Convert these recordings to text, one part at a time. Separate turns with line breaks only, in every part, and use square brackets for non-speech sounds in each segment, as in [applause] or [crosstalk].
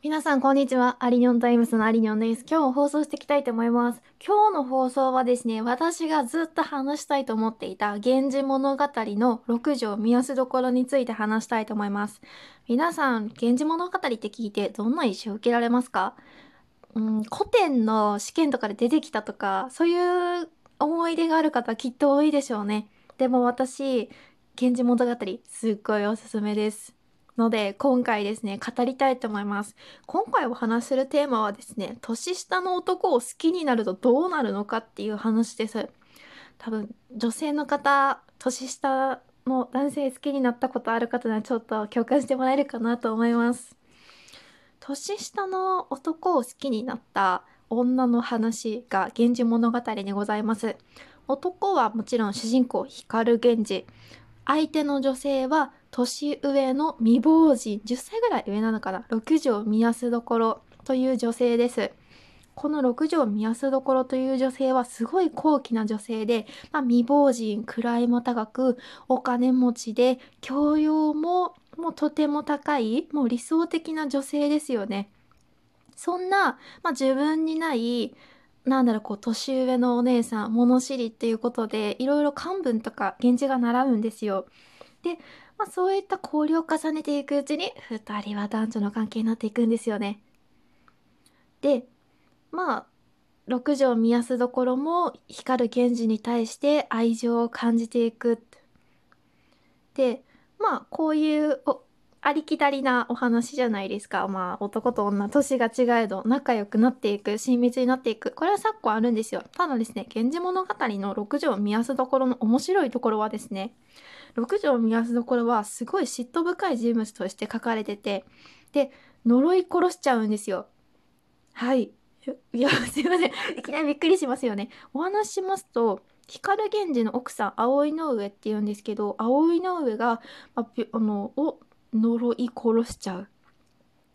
皆さん、こんにちは。アリニョンタイムスのアリニョンです。今日放送していきたいと思います。今日の放送はですね、私がずっと話したいと思っていた源氏物語の六条見やすどころについて話したいと思います。皆さん、源氏物語って聞いてどんな印象を受けられますか？うん、古典の試験とかで出てきたとか、そういう思い出がある方きっと多いでしょうね。でも私、源氏物語、すっごいおすすめです。ので今回ですね語りたいと思います。今回お話しするテーマはですね年下の男を好きになるとどうなるのかっていう話です。多分女性の方年下の男性好きになったことある方にはちょっと共感してもらえるかなと思います。年下の男を好きになった女の話が源氏物語にございます。男はもちろん主人公光源氏。相手の女性は年上の未亡人10歳ぐらい上なのかな？六条宮安所という女性です。この六条宮安所という女性はすごい高貴な女性で、まあ、未亡人位も高くお金持ちで教養ももうとても高いもう理想的な女性ですよね。そんな、まあ、自分にないなんだろうこう年上のお姉さん物知りっていうことでいろいろ漢文とか源氏が習うんですよ。で、まあ、そういった交流を重ねていくうちに2人は男女の関係になっていくんですよね。でまあ六条見やすどころも光る源氏に対して愛情を感じていく。でまあこういうありきたりなお話じゃないですか。まあ男と女、年が違えど仲良くなっていく、親密になっていく。これは昨今あるんですよ。ただですね、源氏物語の六条見やすどころの面白いところはですね、六条見やすどころはすごい嫉妬深い人物として書かれてて、で、呪い殺しちゃうんですよ。はい。いや、すいません。いきなりびっくりしますよね。お話ししますと、光源氏の奥さん、葵の上って言うんですけど、葵の上が、まあ、あの、お、呪い殺しちゃう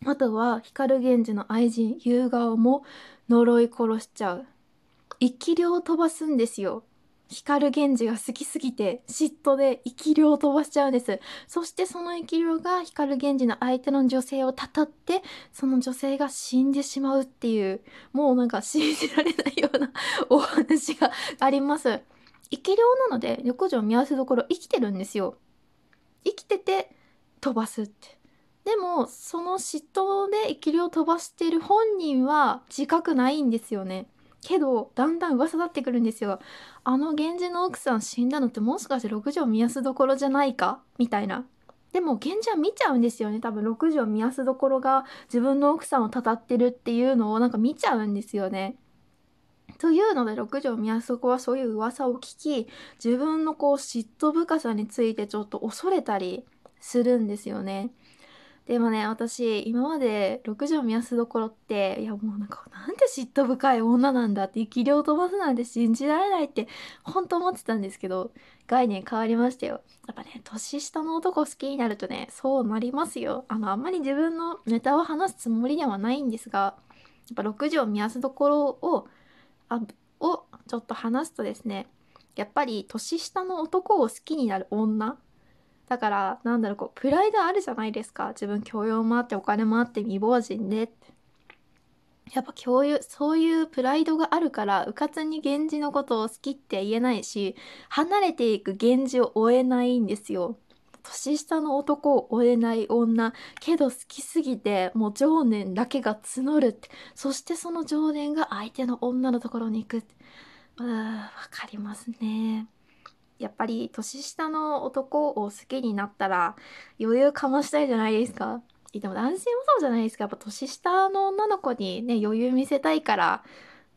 あとは光源氏の愛人夕顔も呪い殺しちゃう生き量を飛ばすんですよ光源氏が好きすぎて嫉妬で生き量を飛ばしちゃうんです。そしてその生き量が光源氏の相手の女性をたたってその女性が死んでしまうっていうもうなんか信じられないような [laughs] お話があります。生き量なので横条見合わせどころ生きてるんですよ。生きてて飛ばすって。でもその嫉妬で生き量を飛ばしている本人は自覚ないんですよね。けどだんだん噂立ってくるんですよ。あの源氏の奥さん死んだのってもしかして六条見やすどころじゃないか？みたいな。でも源氏は見ちゃうんですよね。多分六条見やすどころが自分の奥さんをたたってるっていうのをなんか見ちゃうんですよね。というので六条宮迫はそういう噂を聞き自分のこう嫉妬深さについてちょっと恐れたりするんですよね。でもね私今まで六条見やすどころっていやもうなんかなんて嫉妬深い女なんだって生き量飛ばすなんて信じられないって本当思ってたんですけど概念変わりましたよ。やっぱね年下の男好きになるとねそうなりますよ。あのあんまり自分のネタを話すつもりではないんですがやっぱ六条見やすどころをあをちょっと話すとですねやっぱり年下の男を好きになる女だからなんだろうこうプライドあるじゃないですか。自分教養もあってお金もあって未亡人で。やっぱ共有そういうプライドがあるからうかつに源氏のことを好きって言えないし離れていく源氏を追えないんですよ。年下の男を追えない女。けど好きすぎてもう情念だけが募るって。そしてその情念が相手の女のところに行くうんわかりますね。やっぱり年下の男を好きになったら余裕かましたいじゃないですか。でも男性もそうじゃないですか。やっぱ年下の女の子にね余裕見せたいから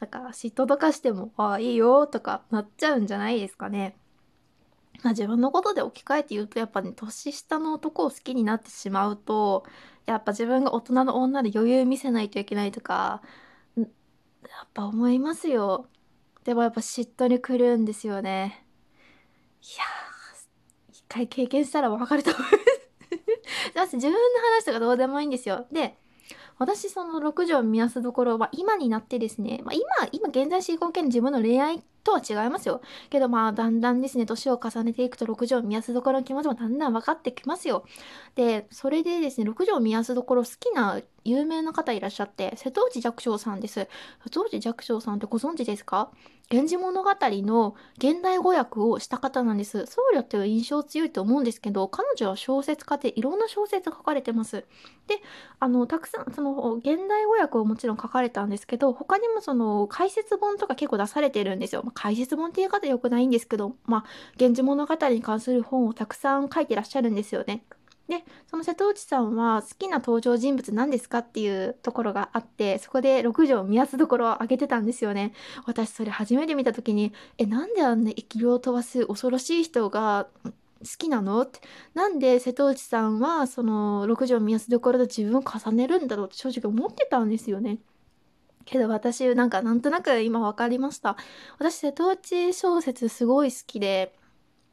なんか嫉妬とかしても「ああいいよ」とかなっちゃうんじゃないですかね。まあ、自分のことで置き換えて言うとやっぱね年下の男を好きになってしまうとやっぱ自分が大人の女で余裕見せないといけないとかやっぱ思いますよ。でもやっぱ嫉妬に来るんですよね。いや一回経験したら分かると思います。自分の話とかどうでもいいんですよ。で、私その6条見やすどころは今になってですね、まあ、今今現在進行形の自分の恋愛とは違いますよ。けどまあだんだんですね年を重ねていくと6条見やすどころの気持ちもだんだん分かってきますよ。でそれでですね6条見やすどころ好きな有名な方いらっしゃって瀬戸内寂聴さんです。瀬戸内寂聴さんってご存知ですか？源氏物語の現代語訳をした方なんです。僧侶っていう印象強いと思うんですけど彼女は小説家でいろんな小説書かれてます。であのたくさんその現代語訳をもちろん書かれたんですけど他にもその解説本とか結構出されてるんですよ、まあ、解説本っていう方よくないんですけどまあ源氏物語に関する本をたくさん書いてらっしゃるんですよね。でその瀬戸内さんは好きな登場人物何ですかっていうところがあってそこで6条見やすところを挙げてたんですよね。私それ初めて見た時にえなんであんな生きを飛ばす恐ろしい人が好きなのって。なんで瀬戸内さんはその6条見やすどころと自分を重ねるんだろうって正直思ってたんですよね。けど私なんかなんとなく今分かりました。私瀬戸内小説すごい好きで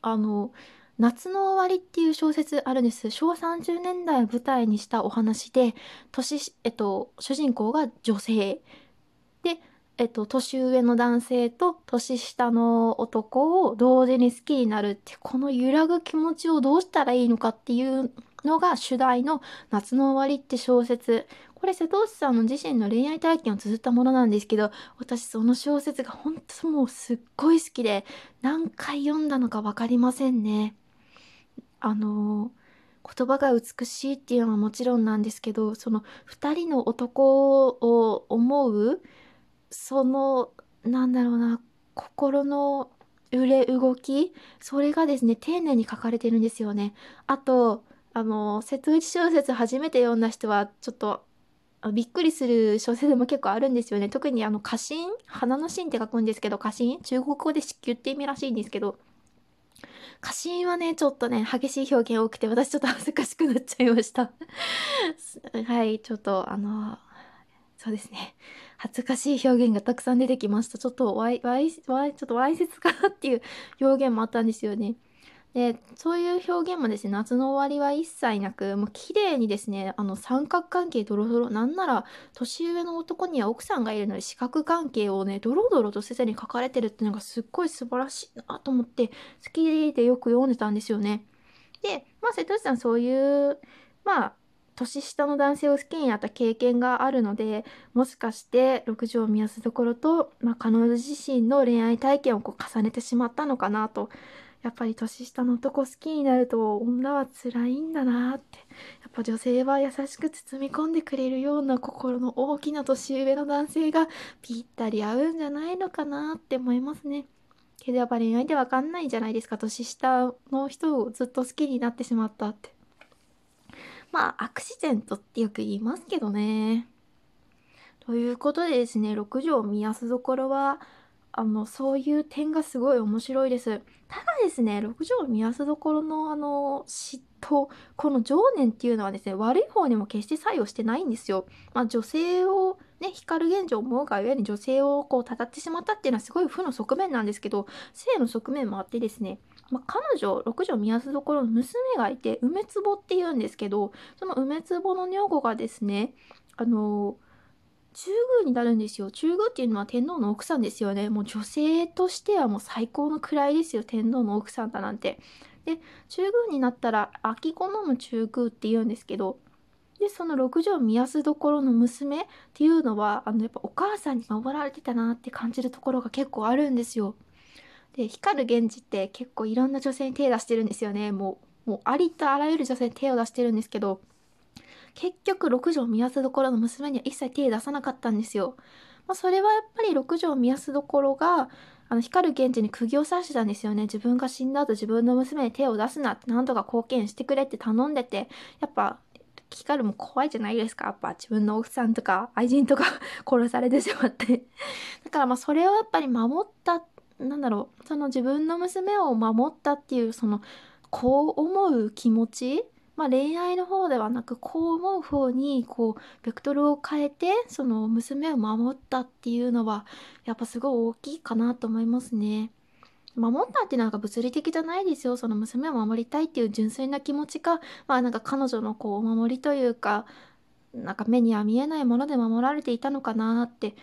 あの夏の終わりっていう小説あるんです。昭和30年代を舞台にしたお話で、年、えっと、主人公が女性。で、えっと、年上の男性と年下の男を同時に好きになるって、この揺らぐ気持ちをどうしたらいいのかっていうのが主題の夏の終わりって小説。これ瀬戸内さんの自身の恋愛体験を綴ったものなんですけど、私その小説が本当もうすっごい好きで、何回読んだのか分かりませんね。あの言葉が美しいっていうのはもちろんなんですけどその2人の男を思うそのなんだろうな心の揺れ動きそれがですね丁寧に書かれてるんですよね。あとあの瀬戸内小説初めて読んだ人はちょっとびっくりする小説も結構あるんですよね。特にあの花心花の芯って書くんですけど花心中国語で子宮って意味らしいんですけど過信はね、ちょっとね、激しい表現多くて、私ちょっと恥ずかしくなっちゃいました [laughs] はい、ちょっと、あの、そうですね。恥ずかしい表現がたくさん出てきました。ちょっとわい、わい、わい、ちょっとわいせつかなっていう表現もあったんですよね。でそういう表現もですね夏の終わりは一切なくもう綺麗にですねあの三角関係ドロドロなんなら年上の男には奥さんがいるので四角関係をねドロドロとせずに書かれてるっていうのがすっごい素晴らしいなと思って好きでよく読んでたんですよね。でまあ瀬戸内さんそういうまあ年下の男性を好きになった経験があるのでもしかして六条見やすところと、まあ、彼女自身の恋愛体験をこう重ねてしまったのかなとやっぱり年下の男好きになると女は辛いんだなってやっぱ女性は優しく包み込んでくれるような心の大きな年上の男性がぴったり合うんじゃないのかなって思いますね。けどやっぱ恋愛でわかんないじゃないですか年下の人をずっと好きになってしまったって。まあアクシデントってよく言いますけどね。ということでですね6条見やすどころはあのそういう点がすごい面白いです。ただですね六条見やすどころのあの嫉妬この情念っていうのはですね悪い方にも決して作用してないんですよ。まあ、女性をね光源氏を思うがゆえに女性をこうたたってしまったっていうのはすごい負の側面なんですけど性の側面もあってですねまあ、彼女六条見やすどころの娘がいて梅壺っていうんですけどその梅壺の女房がですねあの中宮になるんですよ。中宮っていうのは天皇の奥さんですよね。もう女性としてはもう最高の位ですよ。天皇の奥さんだなんて。で中宮になったら秋子のむ中宮っていうんですけどでその六条見やすどころの娘っていうのはあのやっぱお母さんに守られてたなって感じるところが結構あるんですよ。で光源氏って結構いろんな女性に手出してるんですよね。もうもうありとあらゆる女性に手を出してるんですけど結局六条見やすどころの娘には一切手出さなかったんですよ。まあ、それはやっぱり六条見やすどころがあの光る源氏に釘を刺してたんですよね。自分が死んだ後自分の娘に手を出すなって何とか貢献してくれって頼んでてやっぱ光も怖いじゃないですか。やっぱ自分の奥さんとか愛人とか [laughs] 殺されてしまって。だからまあそれをやっぱり守ったなんだろうその自分の娘を守ったっていうそのこう思う気持ちまあ、恋愛の方ではなくこう思う方にこうベクトルを変えてその娘を守ったっていうのはやっぱすごい大きいかなと思いますね。守ったっていうのは物理的じゃないですよその娘を守りたいっていう純粋な気持ちがまあなんか彼女のこうお守りというかなんか目には見えないもので守られていたのかなって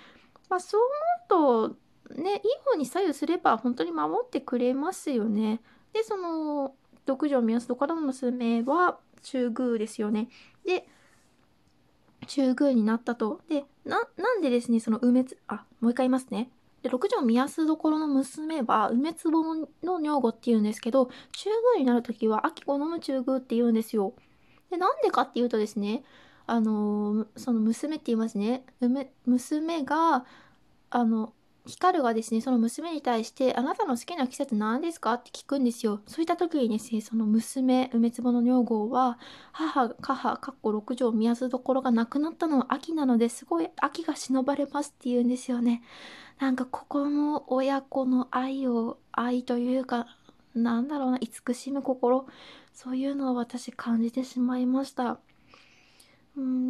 まあそう思うとねいい方に左右すれば本当に守ってくれますよね。でその六条宮とからの娘は中宮ですよね。で中宮になったと。でななんでですねその梅津あもう一回言いますね。で六条宮安所の娘は梅壺の女房っていうんですけど中宮になる時は秋子のむ中宮って言うんですよ。でなんでかっていうとですねあのその娘って言いますね娘があの光がですねその娘に対して「あなたの好きな季節何ですか?」って聞くんですよ。そういった時にですねその娘梅壺の女房は母母かっこ六条宮津所が亡くなったのは秋なのですごい秋が忍ばれますって言うんですよね。なんかここも親子の愛を愛というかなんだろうな慈しむ心。そういうのを私感じてしまいました。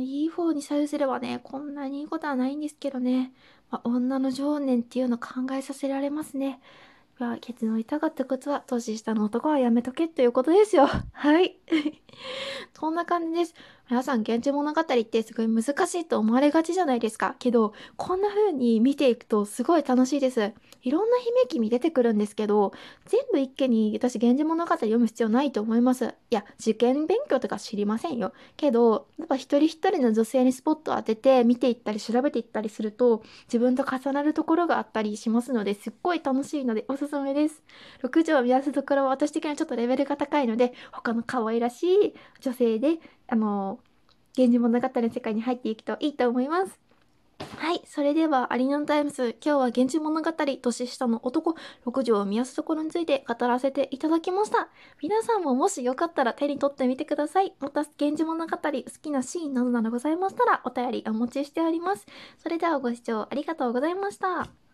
うん、いい方に左右すればね、こんなにいいことはないんですけどね。まあ、女の情念っていうの考えさせられますね。はケツの痛かったことは年下の男はやめとけということですよ。はい。[laughs] そんな感じです。皆さん、現地物語ってすごい難しいと思われがちじゃないですか。けど、こんな風に見ていくとすごい楽しいです。いろんな姫君出てくるんですけど、全部一気に私、源氏物語読む必要ないと思います。いや、受験勉強とか知りませんよ。けど、やっぱ一人一人の女性にスポットを当てて見ていったり調べていったりすると、自分と重なるところがあったりしますので、すっごい楽しいのでおすすめです。6条を見合わせところは私的にはちょっとレベルが高いので、他の可愛らしい女性で、あの、源氏物語の世界に入っていくといいと思います。はい。それでは、ありにょんタイムズ。今日は源氏物語、年下の男、六条を見やすところについて語らせていただきました。皆さんももしよかったら手に取ってみてください。また、源氏物語、好きなシーンなどなどございましたら、お便りお持ちしております。それではご視聴ありがとうございました。